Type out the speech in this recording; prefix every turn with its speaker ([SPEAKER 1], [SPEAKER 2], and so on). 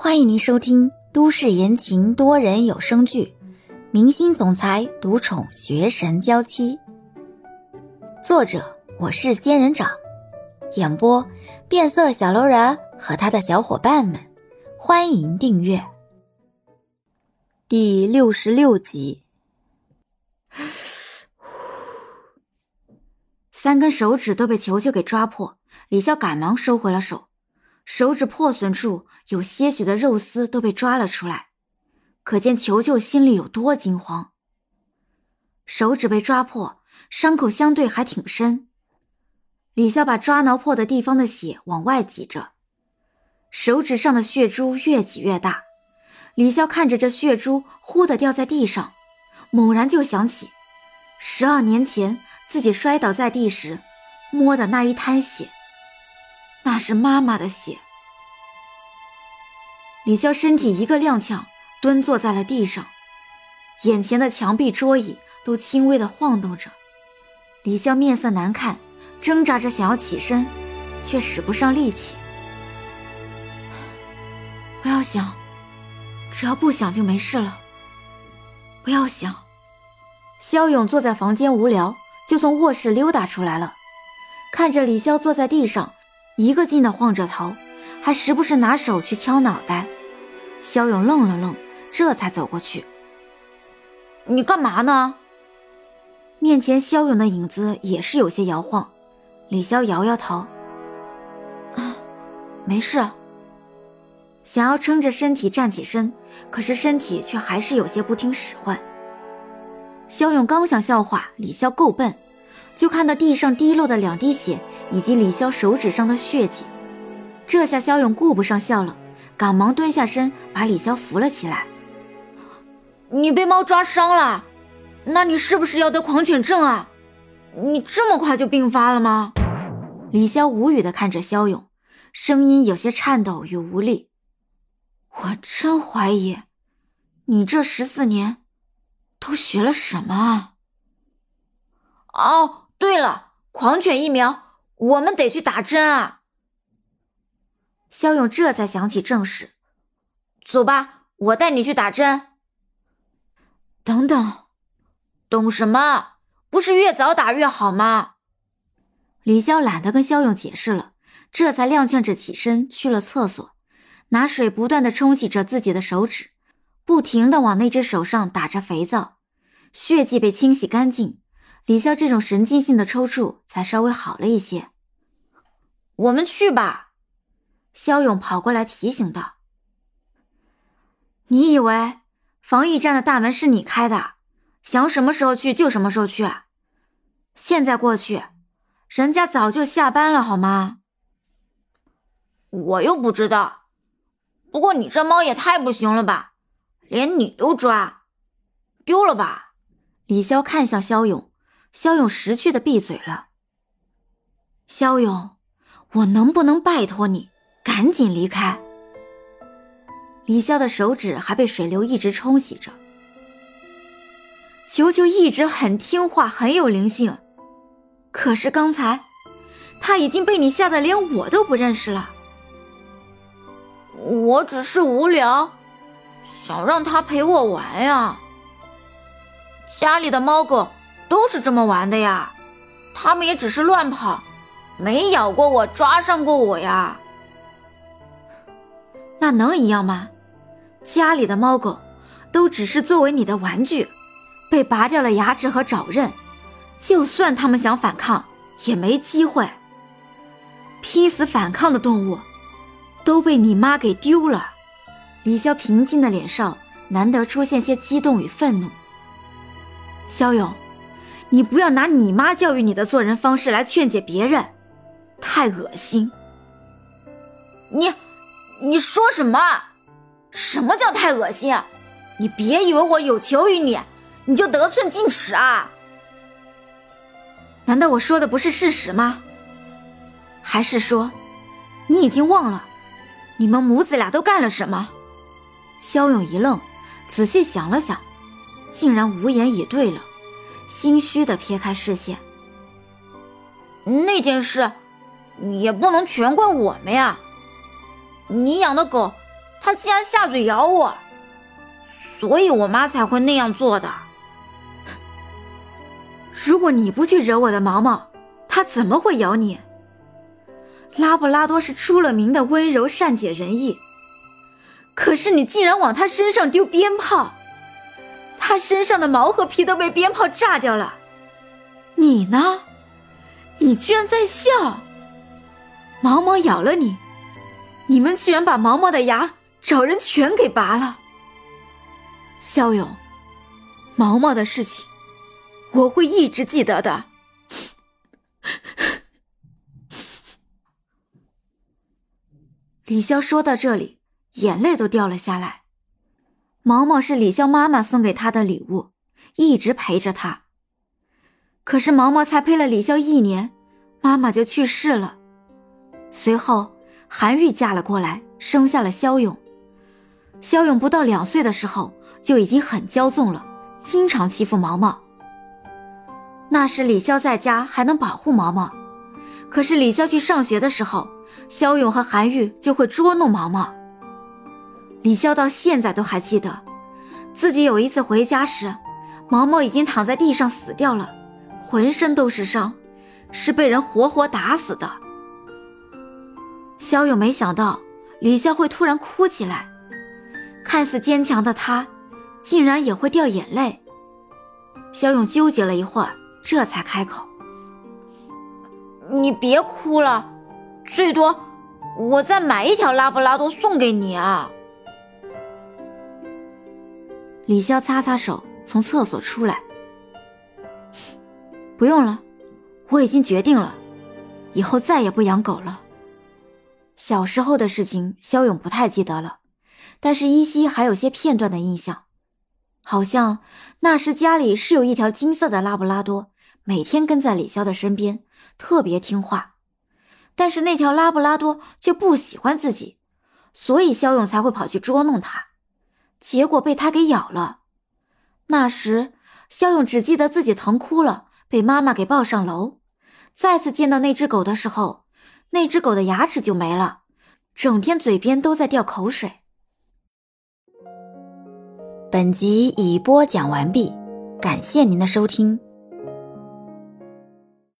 [SPEAKER 1] 欢迎您收听都市言情多人有声剧《明星总裁独宠学神娇妻》，作者我是仙人掌，演播变色小楼人和他的小伙伴们。欢迎订阅第六十六集。三根手指都被球球给抓破，李笑赶忙收回了手，手指破损处。有些许的肉丝都被抓了出来，可见球球心里有多惊慌。手指被抓破，伤口相对还挺深。李潇把抓挠破的地方的血往外挤着，手指上的血珠越挤越大。李潇看着这血珠忽的掉在地上，猛然就想起十二年前自己摔倒在地时摸的那一滩血，那是妈妈的血。李潇身体一个踉跄，蹲坐在了地上，眼前的墙壁、桌椅都轻微的晃动着。李潇面色难看，挣扎着想要起身，却使不上力气。不要想，只要不想就没事了。不要想。肖勇坐在房间无聊，就从卧室溜达出来了，看着李潇坐在地上，一个劲的晃着头，还时不时拿手去敲脑袋。肖勇愣了愣，这才走过去。你干嘛呢？面前肖勇的影子也是有些摇晃。李潇摇摇头，啊，没事。想要撑着身体站起身，可是身体却还是有些不听使唤。肖勇刚想笑话李潇够笨，就看到地上滴落的两滴血，以及李潇手指上的血迹。这下肖勇顾不上笑了。赶忙蹲下身，把李潇扶了起来。你被猫抓伤了，那你是不是要得狂犬症啊？你这么快就病发了吗？李潇无语的看着肖勇，声音有些颤抖与无力。我真怀疑，你这十四年都学了什么啊？哦，对了，狂犬疫苗，我们得去打针啊。肖勇这才想起正事，走吧，我带你去打针。等等，懂什么？不是越早打越好吗？李潇懒得跟肖勇解释了，这才踉跄着起身去了厕所，拿水不断的冲洗着自己的手指，不停的往那只手上打着肥皂，血迹被清洗干净，李潇这种神经性的抽搐才稍微好了一些。我们去吧。肖勇跑过来提醒道：“你以为防疫站的大门是你开的，想什么时候去就什么时候去？现在过去，人家早就下班了，好吗？”我又不知道。不过你这猫也太不行了吧，连你都抓，丢了吧？李潇看向肖勇，肖勇识趣的闭嘴了。肖勇，我能不能拜托你？赶紧离开！李潇的手指还被水流一直冲洗着。球球一直很听话，很有灵性，可是刚才他已经被你吓得连我都不认识了。我只是无聊，想让他陪我玩呀。家里的猫狗都是这么玩的呀，他们也只是乱跑，没咬过我，抓上过我呀。那能一样吗？家里的猫狗都只是作为你的玩具，被拔掉了牙齿和爪刃，就算他们想反抗，也没机会。拼死反抗的动物都被你妈给丢了。李潇平静的脸上难得出现些激动与愤怒。肖勇，你不要拿你妈教育你的做人方式来劝解别人，太恶心。你。你说什么？什么叫太恶心？你别以为我有求于你，你就得寸进尺啊？难道我说的不是事实吗？还是说，你已经忘了你们母子俩都干了什么？肖勇一愣，仔细想了想，竟然无言以对了，心虚的撇开视线。那件事也不能全怪我们呀。你养的狗
[SPEAKER 2] 它竟然下嘴咬我，所以我妈才会那样做的。
[SPEAKER 1] 如果你不去惹我的毛毛，它怎么会咬你？拉布拉多是出了名的温柔、善解人意，可是你竟然往它身上丢鞭炮，它身上的毛和皮都被鞭炮炸掉了。你呢？你居然在笑！毛毛咬了你，你们居然把毛毛的牙找人全给拔了。肖勇，毛毛的事情。我会一直记得的。李潇说到这里，眼泪都掉了下来。毛毛是李潇妈妈送给他的礼物，一直陪着他。可是毛毛才陪了李潇一年，妈妈就去世了。随后，韩愈嫁了过来，生下了肖勇。肖勇不到两岁的时候就已经很骄纵了，经常欺负毛毛。那时李潇在家还能保护毛毛，可是李潇去上学的时候，肖勇和韩愈就会捉弄毛毛。李潇到现在都还记得，自己有一次回家时，毛毛已经躺在地上死掉了，浑身都是伤，是被人活活打死的。肖勇没想到李潇会突然哭起来，看似坚强的他，竟然也会掉眼泪。肖勇纠结了一会儿。这才开口：“
[SPEAKER 2] 你别哭了，最多我再买一条拉布拉多送给你啊。”
[SPEAKER 1] 李潇擦擦手，从厕所出来：“不用了，我已经决定了，以后再也不养狗了。”小时候的事情，肖勇不太记得了，但是依稀还有些片段的印象，好像那时家里是有一条金色的拉布拉多。每天跟在李潇的身边，特别听话，但是那条拉布拉多却不喜欢自己，所以肖勇才会跑去捉弄他，结果被他给咬了。那时肖勇只记得自己疼哭了，被妈妈给抱上楼。再次见到那只狗的时候，那只狗的牙齿就没了，整天嘴边都在掉口水。本集已播讲完毕，感谢您的收听。